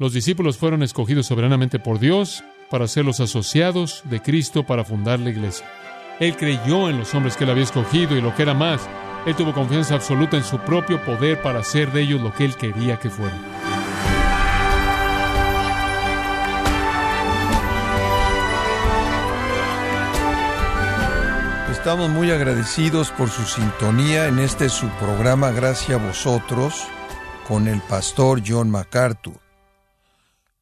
Los discípulos fueron escogidos soberanamente por Dios para ser los asociados de Cristo para fundar la iglesia. Él creyó en los hombres que él había escogido y lo que era más, él tuvo confianza absoluta en su propio poder para hacer de ellos lo que él quería que fueran. Estamos muy agradecidos por su sintonía en este su programa Gracias a vosotros con el pastor John MacArthur.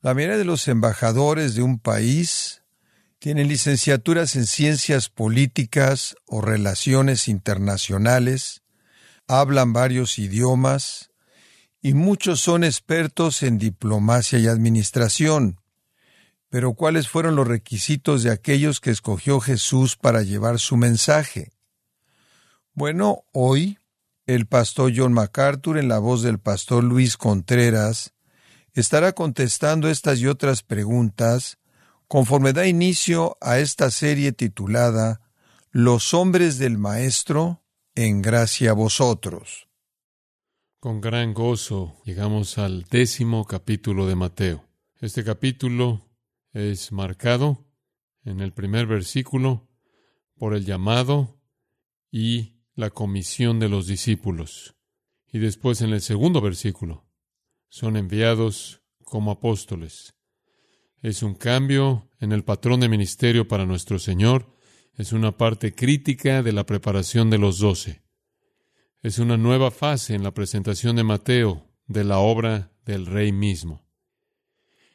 La mayoría de los embajadores de un país tienen licenciaturas en ciencias políticas o relaciones internacionales, hablan varios idiomas y muchos son expertos en diplomacia y administración. Pero ¿cuáles fueron los requisitos de aquellos que escogió Jesús para llevar su mensaje? Bueno, hoy el pastor John MacArthur, en la voz del pastor Luis Contreras, estará contestando estas y otras preguntas conforme da inicio a esta serie titulada Los hombres del Maestro, en gracia a vosotros. Con gran gozo llegamos al décimo capítulo de Mateo. Este capítulo es marcado en el primer versículo por el llamado y la comisión de los discípulos. Y después en el segundo versículo son enviados como apóstoles. Es un cambio en el patrón de ministerio para nuestro Señor. Es una parte crítica de la preparación de los doce. Es una nueva fase en la presentación de Mateo de la obra del Rey mismo.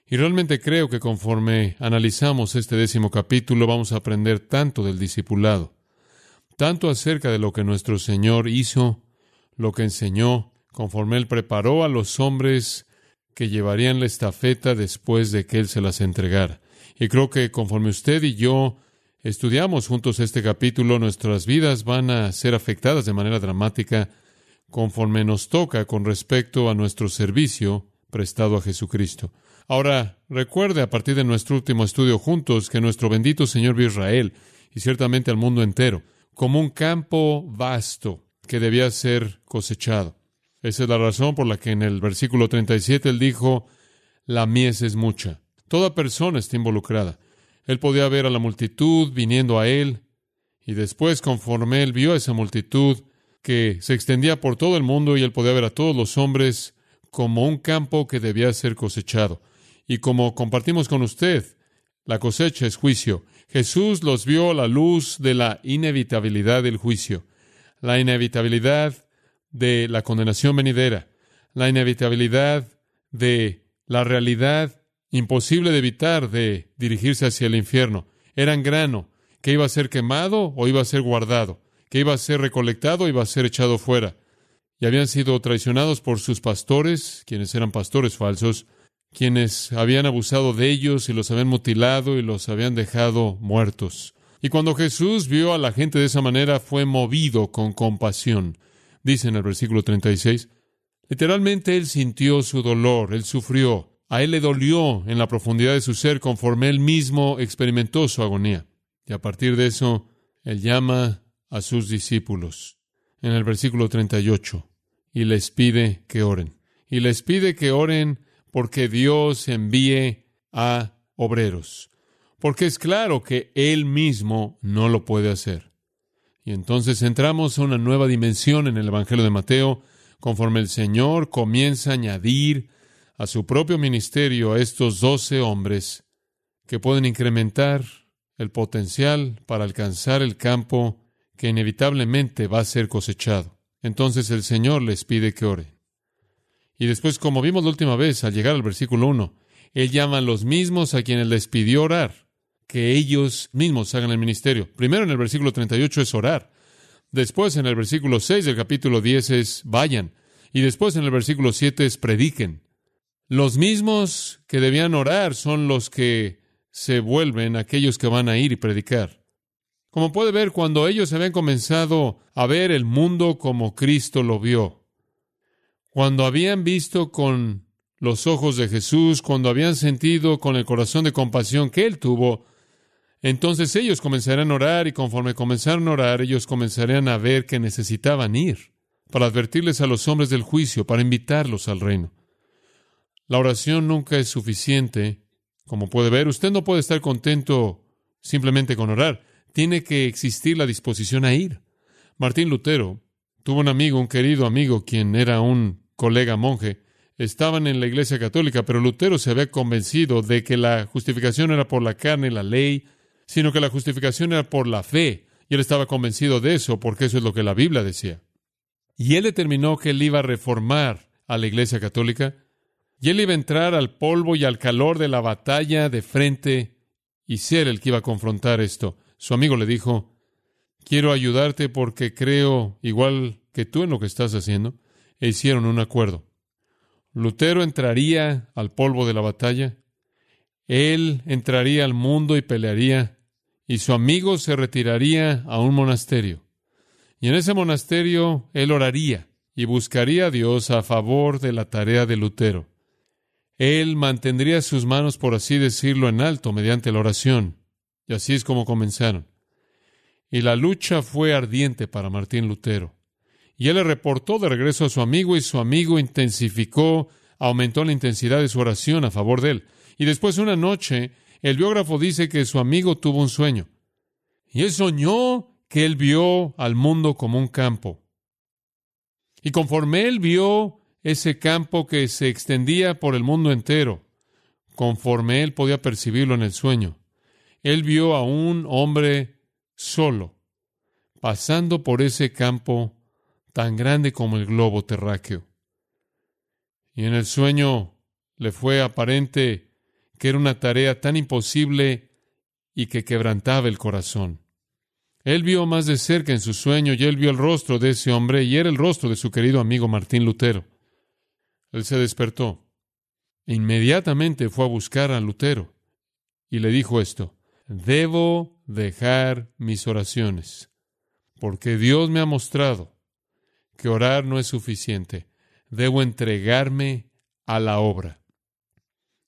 Y realmente creo que conforme analizamos este décimo capítulo vamos a aprender tanto del discipulado, tanto acerca de lo que nuestro Señor hizo, lo que enseñó, conforme Él preparó a los hombres que llevarían la estafeta después de que Él se las entregara. Y creo que conforme usted y yo estudiamos juntos este capítulo, nuestras vidas van a ser afectadas de manera dramática conforme nos toca con respecto a nuestro servicio prestado a Jesucristo. Ahora, recuerde a partir de nuestro último estudio juntos que nuestro bendito Señor vio Israel y ciertamente al mundo entero como un campo vasto que debía ser cosechado. Esa es la razón por la que en el versículo 37 él dijo, la mies es mucha. Toda persona está involucrada. Él podía ver a la multitud viniendo a él, y después, conforme él vio a esa multitud que se extendía por todo el mundo, y él podía ver a todos los hombres como un campo que debía ser cosechado. Y como compartimos con usted, la cosecha es juicio. Jesús los vio a la luz de la inevitabilidad del juicio, la inevitabilidad de la condenación venidera, la inevitabilidad de la realidad imposible de evitar de dirigirse hacia el infierno. Eran grano que iba a ser quemado o iba a ser guardado, que iba a ser recolectado o iba a ser echado fuera. Y habían sido traicionados por sus pastores, quienes eran pastores falsos, quienes habían abusado de ellos y los habían mutilado y los habían dejado muertos. Y cuando Jesús vio a la gente de esa manera, fue movido con compasión. Dice en el versículo 36, literalmente él sintió su dolor, él sufrió, a él le dolió en la profundidad de su ser conforme él mismo experimentó su agonía. Y a partir de eso, él llama a sus discípulos en el versículo 38 y les pide que oren. Y les pide que oren porque Dios envíe a obreros, porque es claro que Él mismo no lo puede hacer. Y entonces entramos a una nueva dimensión en el Evangelio de Mateo, conforme el Señor comienza a añadir a su propio ministerio a estos doce hombres que pueden incrementar el potencial para alcanzar el campo que inevitablemente va a ser cosechado. Entonces el Señor les pide que oren. Y después, como vimos la última vez, al llegar al versículo 1, Él llama a los mismos a quienes les pidió orar, que ellos mismos hagan el ministerio. Primero en el versículo 38 es orar. Después en el versículo 6 del capítulo 10 es vayan. Y después en el versículo 7 es prediquen. Los mismos que debían orar son los que se vuelven aquellos que van a ir y predicar. Como puede ver, cuando ellos habían comenzado a ver el mundo como Cristo lo vio, cuando habían visto con los ojos de Jesús, cuando habían sentido con el corazón de compasión que Él tuvo, entonces ellos comenzarían a orar y conforme comenzaron a orar, ellos comenzarían a ver que necesitaban ir para advertirles a los hombres del juicio, para invitarlos al reino. La oración nunca es suficiente. Como puede ver, usted no puede estar contento simplemente con orar. Tiene que existir la disposición a ir. Martín Lutero tuvo un amigo, un querido amigo, quien era un colega monje. Estaban en la Iglesia Católica, pero Lutero se había convencido de que la justificación era por la carne, la ley, sino que la justificación era por la fe. Y él estaba convencido de eso, porque eso es lo que la Biblia decía. Y él determinó que él iba a reformar a la Iglesia Católica y él iba a entrar al polvo y al calor de la batalla de frente y ser el que iba a confrontar esto. Su amigo le dijo, quiero ayudarte porque creo igual que tú en lo que estás haciendo. E hicieron un acuerdo. Lutero entraría al polvo de la batalla, él entraría al mundo y pelearía, y su amigo se retiraría a un monasterio. Y en ese monasterio él oraría y buscaría a Dios a favor de la tarea de Lutero. Él mantendría sus manos, por así decirlo, en alto mediante la oración. Y así es como comenzaron. Y la lucha fue ardiente para Martín Lutero. Y él le reportó de regreso a su amigo y su amigo intensificó, aumentó la intensidad de su oración a favor de él. Y después una noche, el biógrafo dice que su amigo tuvo un sueño. Y él soñó que él vio al mundo como un campo. Y conforme él vio ese campo que se extendía por el mundo entero, conforme él podía percibirlo en el sueño. Él vio a un hombre solo, pasando por ese campo tan grande como el globo terráqueo. Y en el sueño le fue aparente que era una tarea tan imposible y que quebrantaba el corazón. Él vio más de cerca en su sueño y él vio el rostro de ese hombre y era el rostro de su querido amigo Martín Lutero. Él se despertó. Inmediatamente fue a buscar a Lutero y le dijo esto, debo dejar mis oraciones, porque Dios me ha mostrado que orar no es suficiente, debo entregarme a la obra.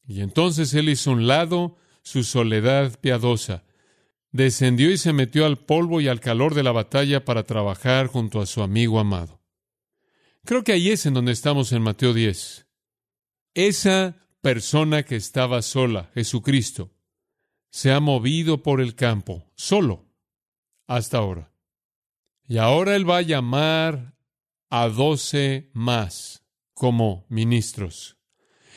Y entonces él hizo un lado su soledad piadosa, descendió y se metió al polvo y al calor de la batalla para trabajar junto a su amigo amado. Creo que ahí es en donde estamos en Mateo 10. Esa persona que estaba sola, Jesucristo, se ha movido por el campo, solo, hasta ahora. Y ahora Él va a llamar a doce más como ministros.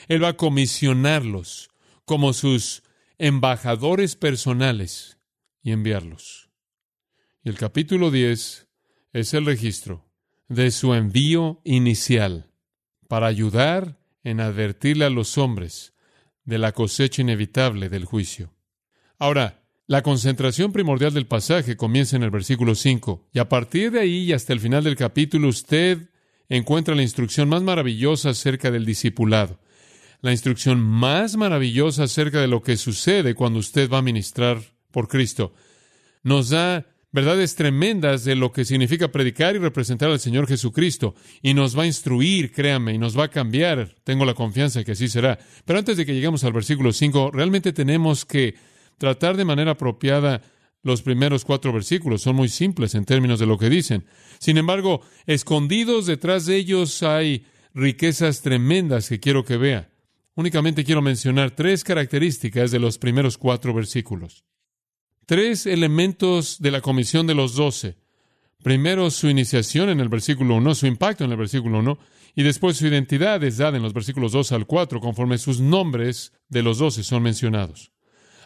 Él va a comisionarlos como sus embajadores personales y enviarlos. Y el capítulo 10 es el registro de su envío inicial para ayudar en advertirle a los hombres de la cosecha inevitable del juicio. Ahora, la concentración primordial del pasaje comienza en el versículo 5, y a partir de ahí y hasta el final del capítulo usted encuentra la instrucción más maravillosa acerca del discipulado, la instrucción más maravillosa acerca de lo que sucede cuando usted va a ministrar por Cristo. Nos da verdades tremendas de lo que significa predicar y representar al Señor Jesucristo. Y nos va a instruir, créame, y nos va a cambiar. Tengo la confianza que así será. Pero antes de que lleguemos al versículo 5, realmente tenemos que tratar de manera apropiada los primeros cuatro versículos. Son muy simples en términos de lo que dicen. Sin embargo, escondidos detrás de ellos hay riquezas tremendas que quiero que vea. Únicamente quiero mencionar tres características de los primeros cuatro versículos. Tres elementos de la comisión de los doce. Primero, su iniciación en el versículo 1, su impacto en el versículo 1, y después su identidad es dada en los versículos 2 al 4, conforme sus nombres de los doce son mencionados.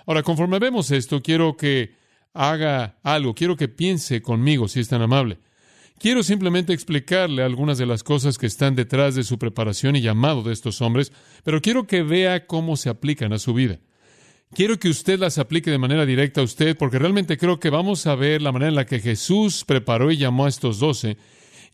Ahora, conforme vemos esto, quiero que haga algo, quiero que piense conmigo, si es tan amable. Quiero simplemente explicarle algunas de las cosas que están detrás de su preparación y llamado de estos hombres, pero quiero que vea cómo se aplican a su vida. Quiero que usted las aplique de manera directa a usted, porque realmente creo que vamos a ver la manera en la que Jesús preparó y llamó a estos doce,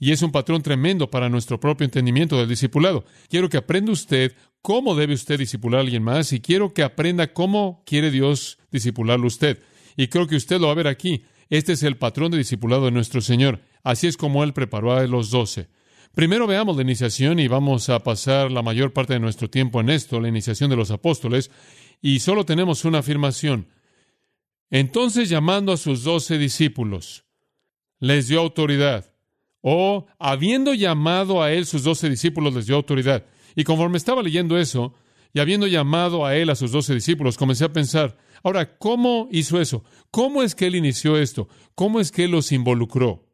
y es un patrón tremendo para nuestro propio entendimiento del discipulado. Quiero que aprenda usted cómo debe usted discipular a alguien más, y quiero que aprenda cómo quiere Dios discipularlo usted. Y creo que usted lo va a ver aquí. Este es el patrón de discipulado de nuestro Señor. Así es como Él preparó a los doce. Primero veamos la iniciación y vamos a pasar la mayor parte de nuestro tiempo en esto, la iniciación de los apóstoles, y solo tenemos una afirmación. Entonces llamando a sus doce discípulos, les dio autoridad. O habiendo llamado a él sus doce discípulos, les dio autoridad. Y conforme estaba leyendo eso, y habiendo llamado a él a sus doce discípulos, comencé a pensar, ahora, ¿cómo hizo eso? ¿Cómo es que él inició esto? ¿Cómo es que él los involucró?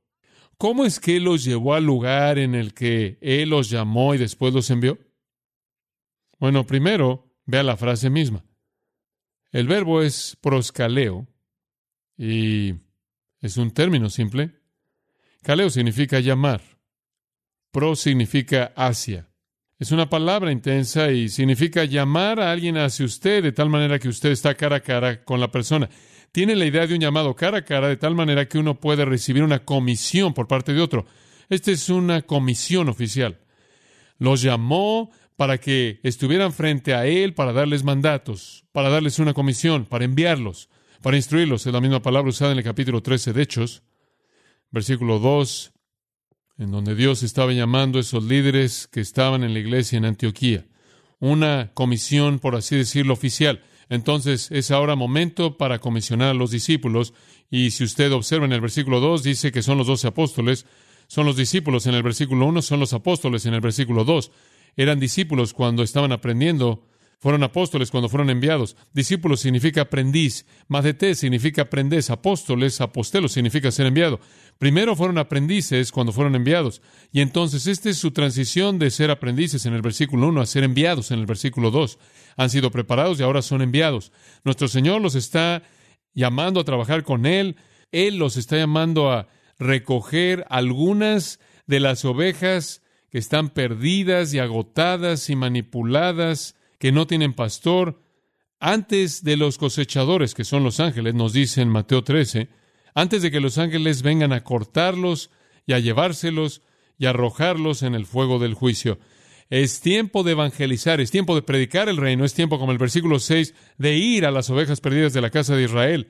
¿Cómo es que él los llevó al lugar en el que él los llamó y después los envió? Bueno, primero, vea la frase misma. El verbo es proscaleo y es un término simple. Caleo significa llamar. Pro significa hacia. Es una palabra intensa y significa llamar a alguien hacia usted de tal manera que usted está cara a cara con la persona. Tiene la idea de un llamado cara a cara de tal manera que uno puede recibir una comisión por parte de otro. Esta es una comisión oficial. Los llamó para que estuvieran frente a él para darles mandatos, para darles una comisión, para enviarlos, para instruirlos. Es la misma palabra usada en el capítulo 13 de Hechos, versículo 2 en donde Dios estaba llamando a esos líderes que estaban en la iglesia en Antioquía. Una comisión, por así decirlo, oficial. Entonces es ahora momento para comisionar a los discípulos. Y si usted observa en el versículo 2, dice que son los doce apóstoles, son los discípulos en el versículo 1, son los apóstoles en el versículo 2. Eran discípulos cuando estaban aprendiendo fueron apóstoles cuando fueron enviados. Discípulos significa aprendiz. Madete significa aprendiz. Apóstoles, apostelo significa ser enviado. Primero fueron aprendices cuando fueron enviados. Y entonces esta es su transición de ser aprendices en el versículo 1 a ser enviados en el versículo 2. Han sido preparados y ahora son enviados. Nuestro Señor los está llamando a trabajar con Él. Él los está llamando a recoger algunas de las ovejas que están perdidas y agotadas y manipuladas que no tienen pastor, antes de los cosechadores, que son los ángeles, nos dice en Mateo 13, antes de que los ángeles vengan a cortarlos y a llevárselos y arrojarlos en el fuego del juicio. Es tiempo de evangelizar, es tiempo de predicar el reino, es tiempo, como el versículo 6, de ir a las ovejas perdidas de la casa de Israel,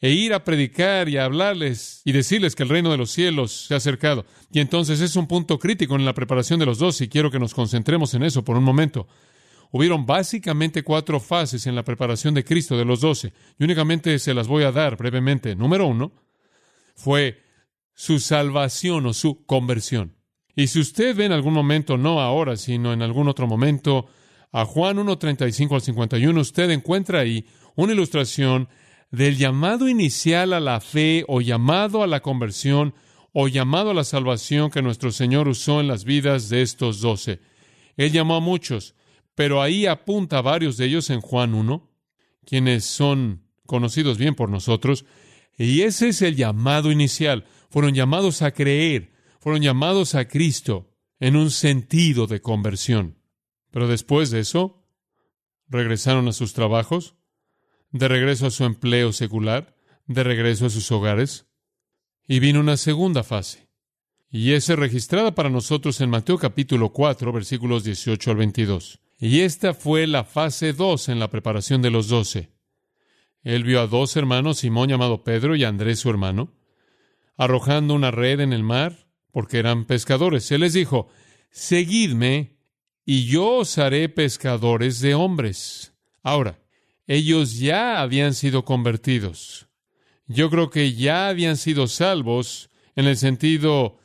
e ir a predicar y a hablarles y decirles que el reino de los cielos se ha acercado. Y entonces es un punto crítico en la preparación de los dos, y quiero que nos concentremos en eso por un momento. Hubieron básicamente cuatro fases en la preparación de Cristo de los doce, y únicamente se las voy a dar brevemente. Número uno fue su salvación o su conversión. Y si usted ve en algún momento, no ahora, sino en algún otro momento, a Juan 1.35 al 51, usted encuentra ahí una ilustración del llamado inicial a la fe o llamado a la conversión o llamado a la salvación que nuestro Señor usó en las vidas de estos doce. Él llamó a muchos, pero ahí apunta a varios de ellos en Juan 1, quienes son conocidos bien por nosotros, y ese es el llamado inicial. Fueron llamados a creer, fueron llamados a Cristo en un sentido de conversión. Pero después de eso, regresaron a sus trabajos, de regreso a su empleo secular, de regreso a sus hogares, y vino una segunda fase. Y es registrada para nosotros en Mateo capítulo 4, versículos 18 al 22. Y esta fue la fase dos en la preparación de los doce. Él vio a dos hermanos, Simón llamado Pedro y Andrés su hermano, arrojando una red en el mar, porque eran pescadores. Él les dijo, Seguidme, y yo os haré pescadores de hombres. Ahora, ellos ya habían sido convertidos. Yo creo que ya habían sido salvos en el sentido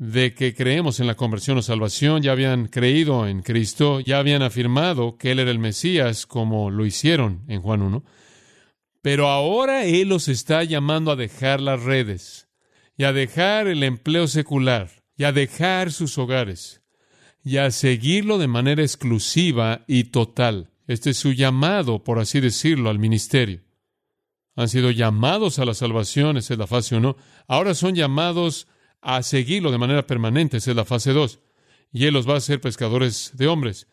de que creemos en la conversión o salvación, ya habían creído en Cristo, ya habían afirmado que Él era el Mesías, como lo hicieron en Juan 1. Pero ahora Él los está llamando a dejar las redes, y a dejar el empleo secular, y a dejar sus hogares, y a seguirlo de manera exclusiva y total. Este es su llamado, por así decirlo, al ministerio. Han sido llamados a la salvación, esa es la fase 1. Ahora son llamados a seguirlo de manera permanente. Esa es la fase 2. Y Él los va a hacer pescadores de hombres.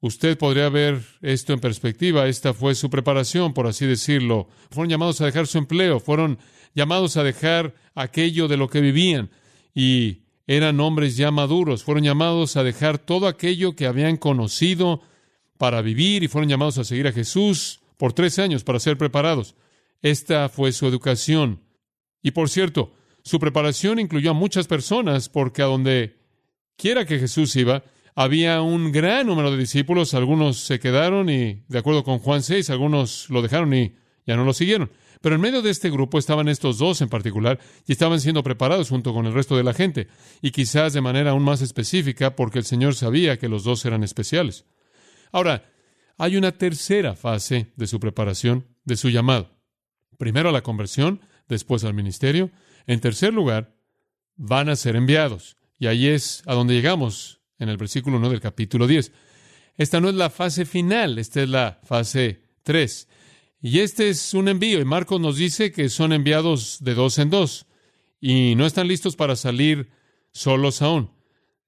Usted podría ver esto en perspectiva. Esta fue su preparación, por así decirlo. Fueron llamados a dejar su empleo, fueron llamados a dejar aquello de lo que vivían. Y eran hombres ya maduros. Fueron llamados a dejar todo aquello que habían conocido para vivir y fueron llamados a seguir a Jesús por tres años para ser preparados. Esta fue su educación. Y por cierto, su preparación incluyó a muchas personas porque a donde quiera que Jesús iba, había un gran número de discípulos, algunos se quedaron y, de acuerdo con Juan 6, algunos lo dejaron y ya no lo siguieron. Pero en medio de este grupo estaban estos dos en particular y estaban siendo preparados junto con el resto de la gente, y quizás de manera aún más específica porque el Señor sabía que los dos eran especiales. Ahora, hay una tercera fase de su preparación, de su llamado. Primero a la conversión, después al ministerio. En tercer lugar, van a ser enviados. Y ahí es a donde llegamos en el versículo 1 del capítulo 10. Esta no es la fase final, esta es la fase 3. Y este es un envío, y Marcos nos dice que son enviados de dos en dos, y no están listos para salir solos aún.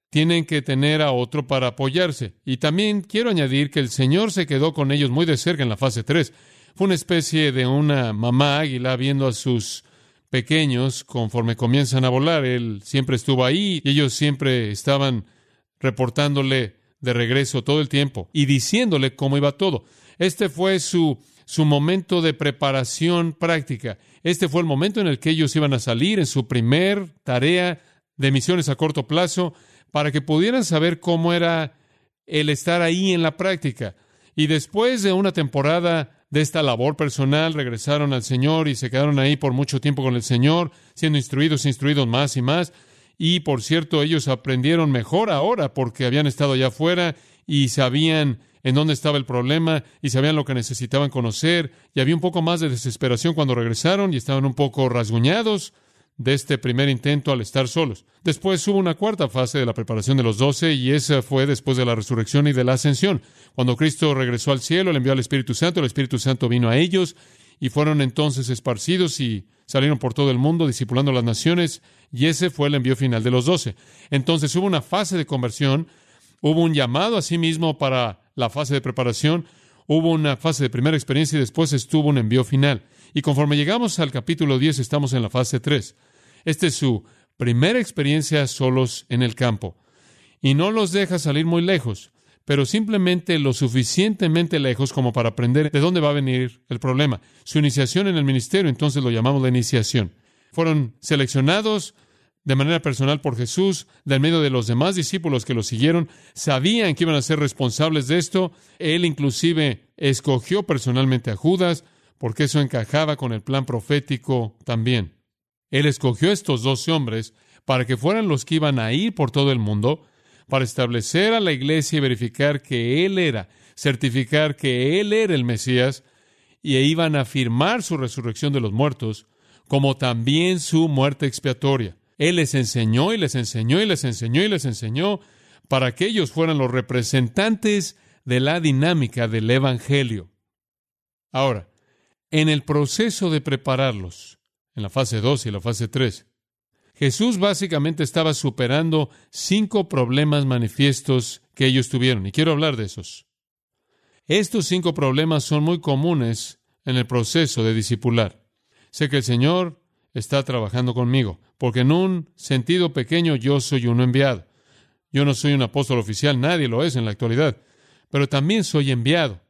Tienen que tener a otro para apoyarse. Y también quiero añadir que el Señor se quedó con ellos muy de cerca en la fase 3. Fue una especie de una mamá águila viendo a sus pequeños conforme comienzan a volar. Él siempre estuvo ahí y ellos siempre estaban reportándole de regreso todo el tiempo y diciéndole cómo iba todo. Este fue su, su momento de preparación práctica. Este fue el momento en el que ellos iban a salir en su primer tarea de misiones a corto plazo para que pudieran saber cómo era el estar ahí en la práctica. Y después de una temporada de esta labor personal, regresaron al Señor y se quedaron ahí por mucho tiempo con el Señor, siendo instruidos, instruidos más y más. Y por cierto, ellos aprendieron mejor ahora porque habían estado allá afuera y sabían en dónde estaba el problema y sabían lo que necesitaban conocer y había un poco más de desesperación cuando regresaron y estaban un poco rasguñados de este primer intento al estar solos. Después hubo una cuarta fase de la preparación de los doce y esa fue después de la resurrección y de la ascensión. Cuando Cristo regresó al cielo, le envió al Espíritu Santo, el Espíritu Santo vino a ellos y fueron entonces esparcidos y salieron por todo el mundo discipulando las naciones y ese fue el envío final de los doce. Entonces hubo una fase de conversión, hubo un llamado a sí mismo para la fase de preparación, hubo una fase de primera experiencia y después estuvo un envío final. Y conforme llegamos al capítulo 10 estamos en la fase 3. Esta es su primera experiencia solos en el campo. Y no los deja salir muy lejos, pero simplemente lo suficientemente lejos como para aprender de dónde va a venir el problema. Su iniciación en el ministerio, entonces lo llamamos la iniciación. Fueron seleccionados de manera personal por Jesús, del medio de los demás discípulos que lo siguieron, sabían que iban a ser responsables de esto. Él inclusive escogió personalmente a Judas, porque eso encajaba con el plan profético también. Él escogió estos doce hombres para que fueran los que iban a ir por todo el mundo, para establecer a la iglesia y verificar que Él era, certificar que Él era el Mesías, y iban a afirmar su resurrección de los muertos, como también su muerte expiatoria. Él les enseñó y les enseñó y les enseñó y les enseñó para que ellos fueran los representantes de la dinámica del Evangelio. Ahora, en el proceso de prepararlos, en la fase 2 y la fase 3, Jesús básicamente estaba superando cinco problemas manifiestos que ellos tuvieron, y quiero hablar de esos. Estos cinco problemas son muy comunes en el proceso de discipular. Sé que el Señor está trabajando conmigo, porque en un sentido pequeño yo soy uno enviado. Yo no soy un apóstol oficial, nadie lo es en la actualidad, pero también soy enviado.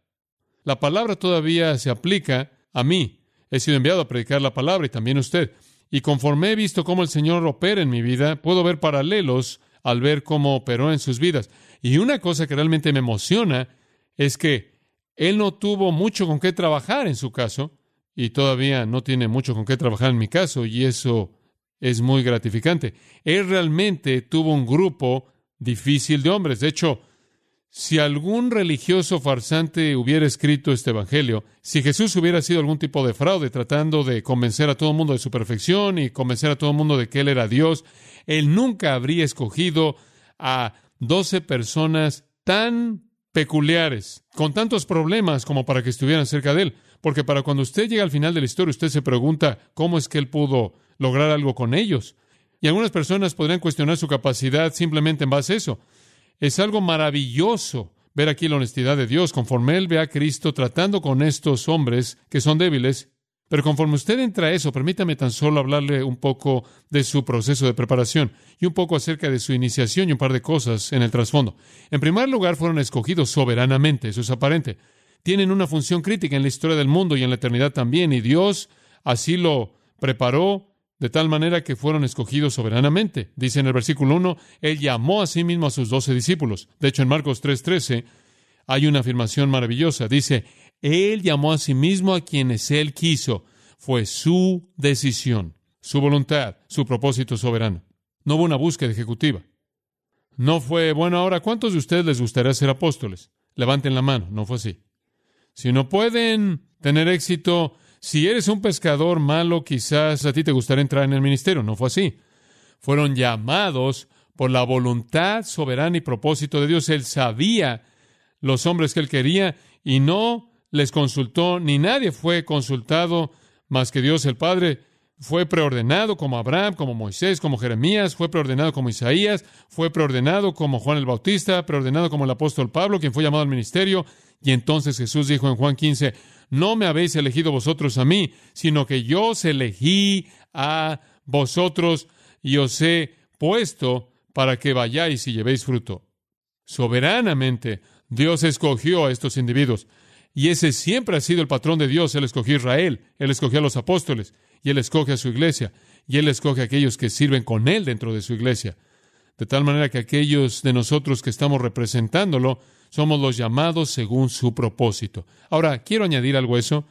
La palabra todavía se aplica a mí. He sido enviado a predicar la palabra y también usted. Y conforme he visto cómo el Señor opera en mi vida, puedo ver paralelos al ver cómo operó en sus vidas. Y una cosa que realmente me emociona es que Él no tuvo mucho con qué trabajar en su caso, y todavía no tiene mucho con qué trabajar en mi caso, y eso es muy gratificante. Él realmente tuvo un grupo difícil de hombres. De hecho, si algún religioso farsante hubiera escrito este Evangelio, si Jesús hubiera sido algún tipo de fraude tratando de convencer a todo el mundo de su perfección y convencer a todo el mundo de que Él era Dios, Él nunca habría escogido a doce personas tan peculiares, con tantos problemas como para que estuvieran cerca de Él. Porque para cuando usted llega al final de la historia, usted se pregunta cómo es que Él pudo lograr algo con ellos. Y algunas personas podrían cuestionar su capacidad simplemente en base a eso. Es algo maravilloso ver aquí la honestidad de Dios conforme Él ve a Cristo tratando con estos hombres que son débiles. Pero conforme usted entra a eso, permítame tan solo hablarle un poco de su proceso de preparación y un poco acerca de su iniciación y un par de cosas en el trasfondo. En primer lugar, fueron escogidos soberanamente, eso es aparente. Tienen una función crítica en la historia del mundo y en la eternidad también, y Dios así lo preparó de tal manera que fueron escogidos soberanamente. Dice en el versículo 1, Él llamó a sí mismo a sus doce discípulos. De hecho, en Marcos 3:13 hay una afirmación maravillosa. Dice, Él llamó a sí mismo a quienes Él quiso. fue su decisión, su voluntad, su propósito soberano. No hubo una búsqueda ejecutiva. No fue, bueno, ahora, ¿cuántos de ustedes les gustaría ser apóstoles? Levanten la mano. No fue así. Si no pueden tener éxito, si eres un pescador malo, quizás a ti te gustaría entrar en el ministerio. No fue así. Fueron llamados por la voluntad soberana y propósito de Dios. Él sabía los hombres que él quería y no les consultó, ni nadie fue consultado más que Dios el Padre. Fue preordenado como Abraham, como Moisés, como Jeremías, fue preordenado como Isaías, fue preordenado como Juan el Bautista, preordenado como el apóstol Pablo, quien fue llamado al ministerio. Y entonces Jesús dijo en Juan 15, no me habéis elegido vosotros a mí, sino que yo os elegí a vosotros y os he puesto para que vayáis y llevéis fruto. Soberanamente, Dios escogió a estos individuos. Y ese siempre ha sido el patrón de Dios. Él escogió a Israel, Él escogió a los apóstoles, y Él escoge a su iglesia, y Él escoge a aquellos que sirven con Él dentro de su iglesia. De tal manera que aquellos de nosotros que estamos representándolo somos los llamados según su propósito. Ahora, quiero añadir algo a eso.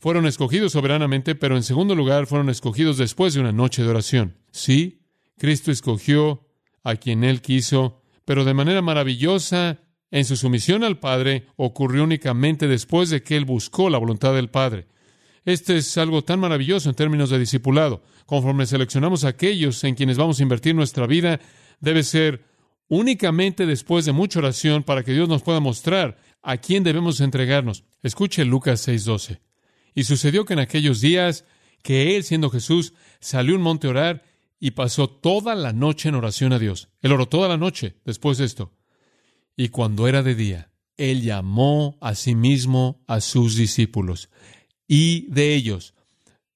Fueron escogidos soberanamente, pero en segundo lugar fueron escogidos después de una noche de oración. Sí, Cristo escogió a quien Él quiso, pero de manera maravillosa en su sumisión al Padre ocurrió únicamente después de que Él buscó la voluntad del Padre. Este es algo tan maravilloso en términos de discipulado. Conforme seleccionamos aquellos en quienes vamos a invertir nuestra vida, debe ser únicamente después de mucha oración para que Dios nos pueda mostrar a quién debemos entregarnos. Escuche Lucas 6:12. Y sucedió que en aquellos días que él, siendo Jesús, salió un monte a orar y pasó toda la noche en oración a Dios. Él oró toda la noche después de esto. Y cuando era de día, él llamó a sí mismo a sus discípulos. Y de ellos,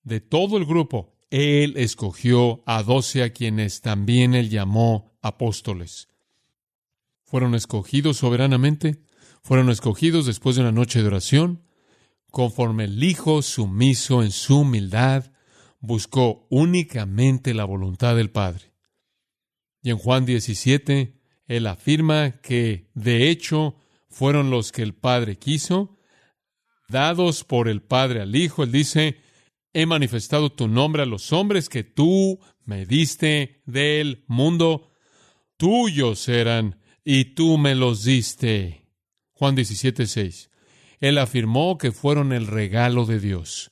de todo el grupo, él escogió a doce a quienes también él llamó apóstoles. Fueron escogidos soberanamente, fueron escogidos después de una noche de oración, conforme el Hijo sumiso en su humildad buscó únicamente la voluntad del Padre. Y en Juan 17, él afirma que, de hecho, fueron los que el Padre quiso, dados por el Padre al Hijo. Él dice, he manifestado tu nombre a los hombres que tú me diste del mundo. Tuyos eran y tú me los diste. Juan 17, 6. Él afirmó que fueron el regalo de Dios.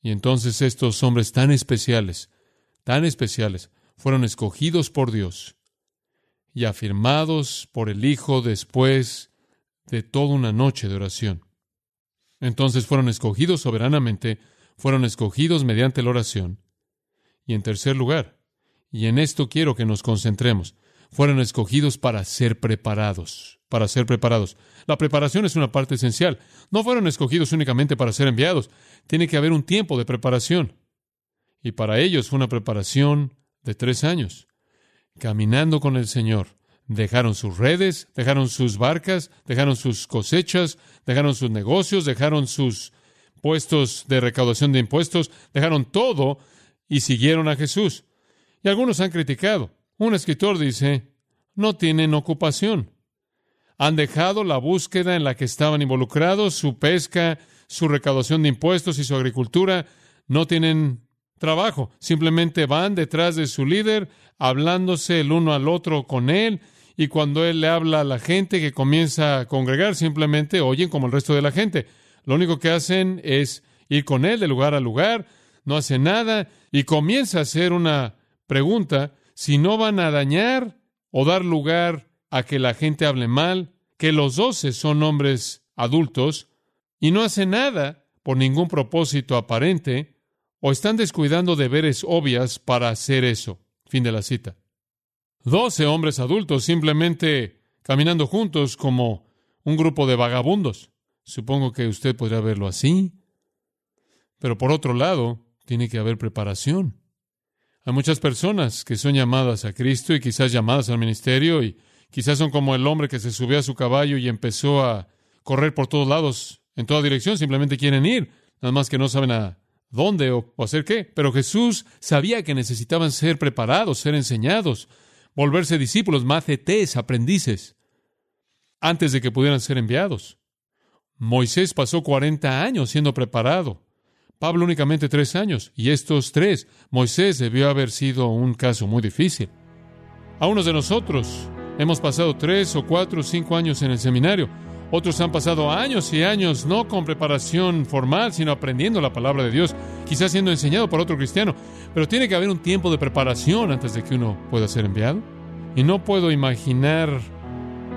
Y entonces estos hombres tan especiales, tan especiales, fueron escogidos por Dios y afirmados por el Hijo después de toda una noche de oración. Entonces fueron escogidos soberanamente, fueron escogidos mediante la oración. Y en tercer lugar, y en esto quiero que nos concentremos, fueron escogidos para ser preparados, para ser preparados. La preparación es una parte esencial. No fueron escogidos únicamente para ser enviados. Tiene que haber un tiempo de preparación. Y para ellos fue una preparación de tres años, caminando con el Señor. Dejaron sus redes, dejaron sus barcas, dejaron sus cosechas, dejaron sus negocios, dejaron sus puestos de recaudación de impuestos, dejaron todo y siguieron a Jesús. Y algunos han criticado. Un escritor dice, no tienen ocupación. Han dejado la búsqueda en la que estaban involucrados, su pesca, su recaudación de impuestos y su agricultura. No tienen trabajo. Simplemente van detrás de su líder, hablándose el uno al otro con él. Y cuando él le habla a la gente que comienza a congregar, simplemente oyen como el resto de la gente. Lo único que hacen es ir con él de lugar a lugar, no hacen nada y comienza a hacer una pregunta si no van a dañar o dar lugar a que la gente hable mal, que los doce son hombres adultos y no hacen nada por ningún propósito aparente, o están descuidando deberes obvias para hacer eso. Fin de la cita. Doce hombres adultos simplemente caminando juntos como un grupo de vagabundos. Supongo que usted podría verlo así. Pero por otro lado, tiene que haber preparación. Hay muchas personas que son llamadas a Cristo y quizás llamadas al ministerio y quizás son como el hombre que se subió a su caballo y empezó a correr por todos lados, en toda dirección, simplemente quieren ir, nada más que no saben a dónde o, hacer qué. Pero Jesús sabía que necesitaban ser preparados, ser enseñados, volverse discípulos, macetes, aprendices, antes de que pudieran ser enviados. Moisés pasó 40 años siendo preparado Pablo únicamente tres años, y estos tres, Moisés debió haber sido un caso muy difícil. A unos de nosotros hemos pasado tres o cuatro o cinco años en el seminario. Otros han pasado años y años no con preparación formal, sino aprendiendo la palabra de Dios, quizás siendo enseñado por otro cristiano. Pero tiene que haber un tiempo de preparación antes de que uno pueda ser enviado. Y no puedo imaginar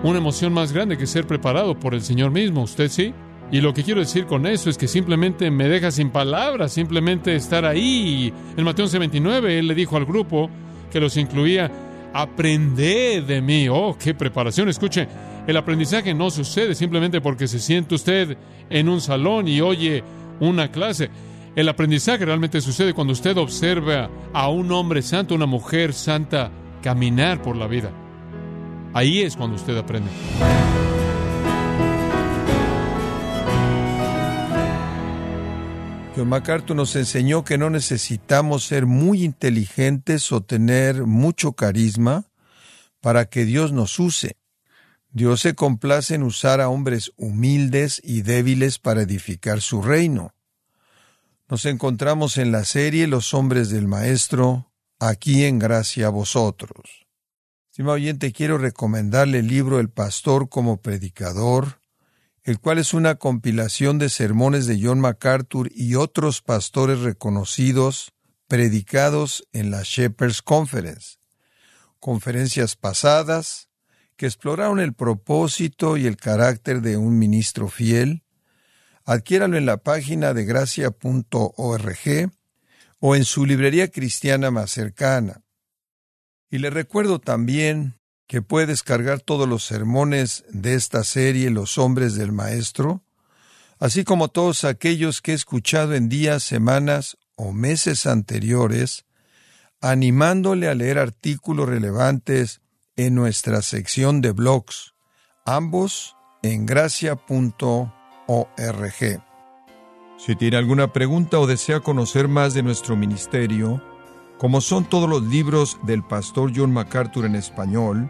una emoción más grande que ser preparado por el Señor mismo. ¿Usted sí? Y lo que quiero decir con eso es que simplemente me deja sin palabras, simplemente estar ahí. En Mateo 11:29 él le dijo al grupo que los incluía, aprended de mí. Oh, qué preparación. Escuche, el aprendizaje no sucede simplemente porque se siente usted en un salón y oye una clase. El aprendizaje realmente sucede cuando usted observa a un hombre santo, una mujer santa, caminar por la vida. Ahí es cuando usted aprende. John MacArthur nos enseñó que no necesitamos ser muy inteligentes o tener mucho carisma para que Dios nos use. Dios se complace en usar a hombres humildes y débiles para edificar su reino. Nos encontramos en la serie Los hombres del Maestro, aquí en gracia a vosotros. Estimado oyente, quiero recomendarle el libro El Pastor como Predicador, el cual es una compilación de sermones de John MacArthur y otros pastores reconocidos predicados en la Shepherds Conference, conferencias pasadas que exploraron el propósito y el carácter de un ministro fiel. Adquiéralo en la página de gracia.org o en su librería cristiana más cercana. Y le recuerdo también que puede descargar todos los sermones de esta serie Los hombres del Maestro, así como todos aquellos que he escuchado en días, semanas o meses anteriores, animándole a leer artículos relevantes en nuestra sección de blogs, ambos en gracia.org. Si tiene alguna pregunta o desea conocer más de nuestro ministerio, como son todos los libros del pastor John MacArthur en español,